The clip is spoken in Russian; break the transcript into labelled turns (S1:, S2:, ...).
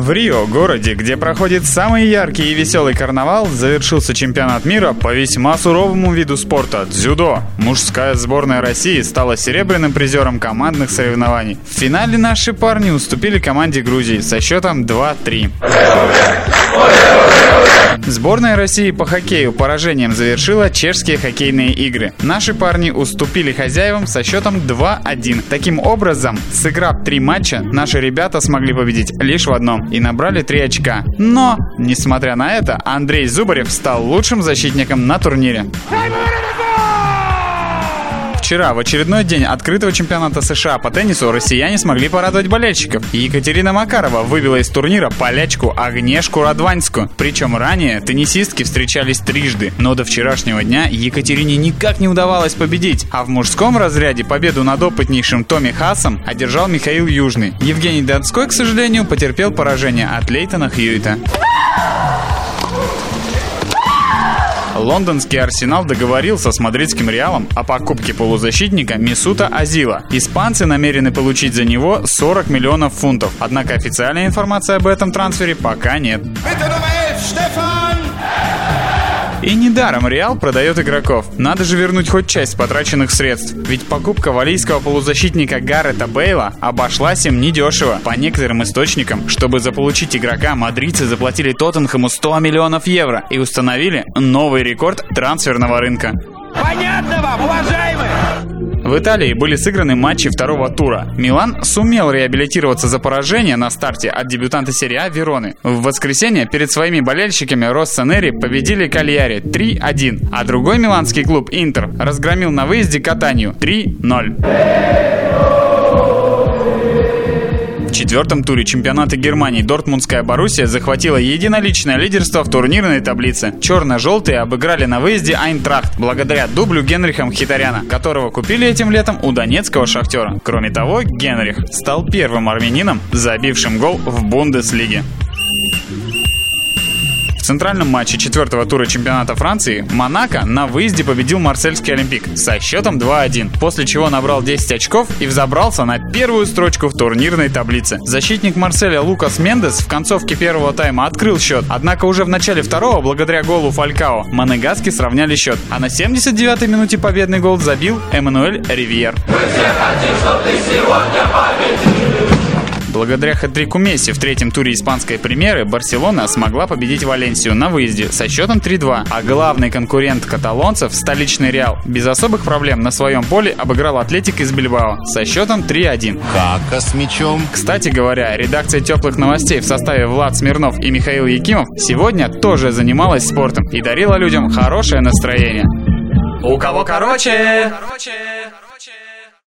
S1: В Рио, городе, где проходит самый яркий и веселый карнавал, завершился чемпионат мира по весьма суровому виду спорта – дзюдо. Мужская сборная России стала серебряным призером командных соревнований. В финале наши парни уступили команде Грузии со счетом 2-3. Сборная России по хоккею поражением завершила чешские хоккейные игры. Наши парни уступили хозяевам со счетом 2-1. Таким образом, сыграв три матча, наши ребята смогли победить лишь в одном и набрали 3 очка. Но, несмотря на это, Андрей Зубарев стал лучшим защитником на турнире. Вчера, в очередной день открытого чемпионата США по теннису, россияне смогли порадовать болельщиков. Екатерина Макарова выбила из турнира полячку Агнешку Радваньскую. Причем ранее теннисистки встречались трижды. Но до вчерашнего дня Екатерине никак не удавалось победить. А в мужском разряде победу над опытнейшим Томми Хасом одержал Михаил Южный. Евгений Донской, к сожалению, потерпел поражение от Лейтона Хьюита. Лондонский Арсенал договорился с мадридским Реалом о покупке полузащитника Мисута Азила. Испанцы намерены получить за него 40 миллионов фунтов. Однако официальной информации об этом трансфере пока нет. И недаром Реал продает игроков. Надо же вернуть хоть часть потраченных средств. Ведь покупка валийского полузащитника Гаррета Бейла обошлась им недешево. По некоторым источникам, чтобы заполучить игрока, мадридцы заплатили Тоттенхэму 100 миллионов евро и установили новый рекорд трансферного рынка.
S2: Понятно вам, уважаемые?
S1: В Италии были сыграны матчи второго тура. Милан сумел реабилитироваться за поражение на старте от дебютанта серии А Вероны. В воскресенье перед своими болельщиками Россонери победили Кальяри 3-1, а другой миланский клуб Интер разгромил на выезде Катанию 3-0. Четвертом туре чемпионата Германии Дортмундская Боруссия захватила единоличное лидерство в турнирной таблице. Черно-желтые обыграли на выезде Айнтрахт благодаря дублю Генриха Мхитаряна, которого купили этим летом у донецкого шахтера. Кроме того, Генрих стал первым армянином, забившим гол в Бундеслиге. Центральном матче четвертого тура чемпионата Франции Монако на выезде победил Марсельский Олимпик со счетом 2-1, после чего набрал 10 очков и взобрался на первую строчку в турнирной таблице. Защитник Марселя Лукас Мендес в концовке первого тайма открыл счет, однако уже в начале второго, благодаря голу Фалькао, Монегаски сравняли счет, а на 79-й минуте победный гол забил Эммануэль Ривьер. Благодаря хэт-трику Месси в третьем туре испанской премьеры Барселона смогла победить Валенсию на выезде со счетом 3-2, а главный конкурент каталонцев, столичный Реал, без особых проблем на своем поле обыграл Атлетик из Бильбао со счетом 3-1.
S3: Кака с мячом.
S1: Кстати говоря, редакция теплых новостей в составе Влад Смирнов и Михаил Якимов сегодня тоже занималась спортом и дарила людям хорошее настроение. У кого короче? короче.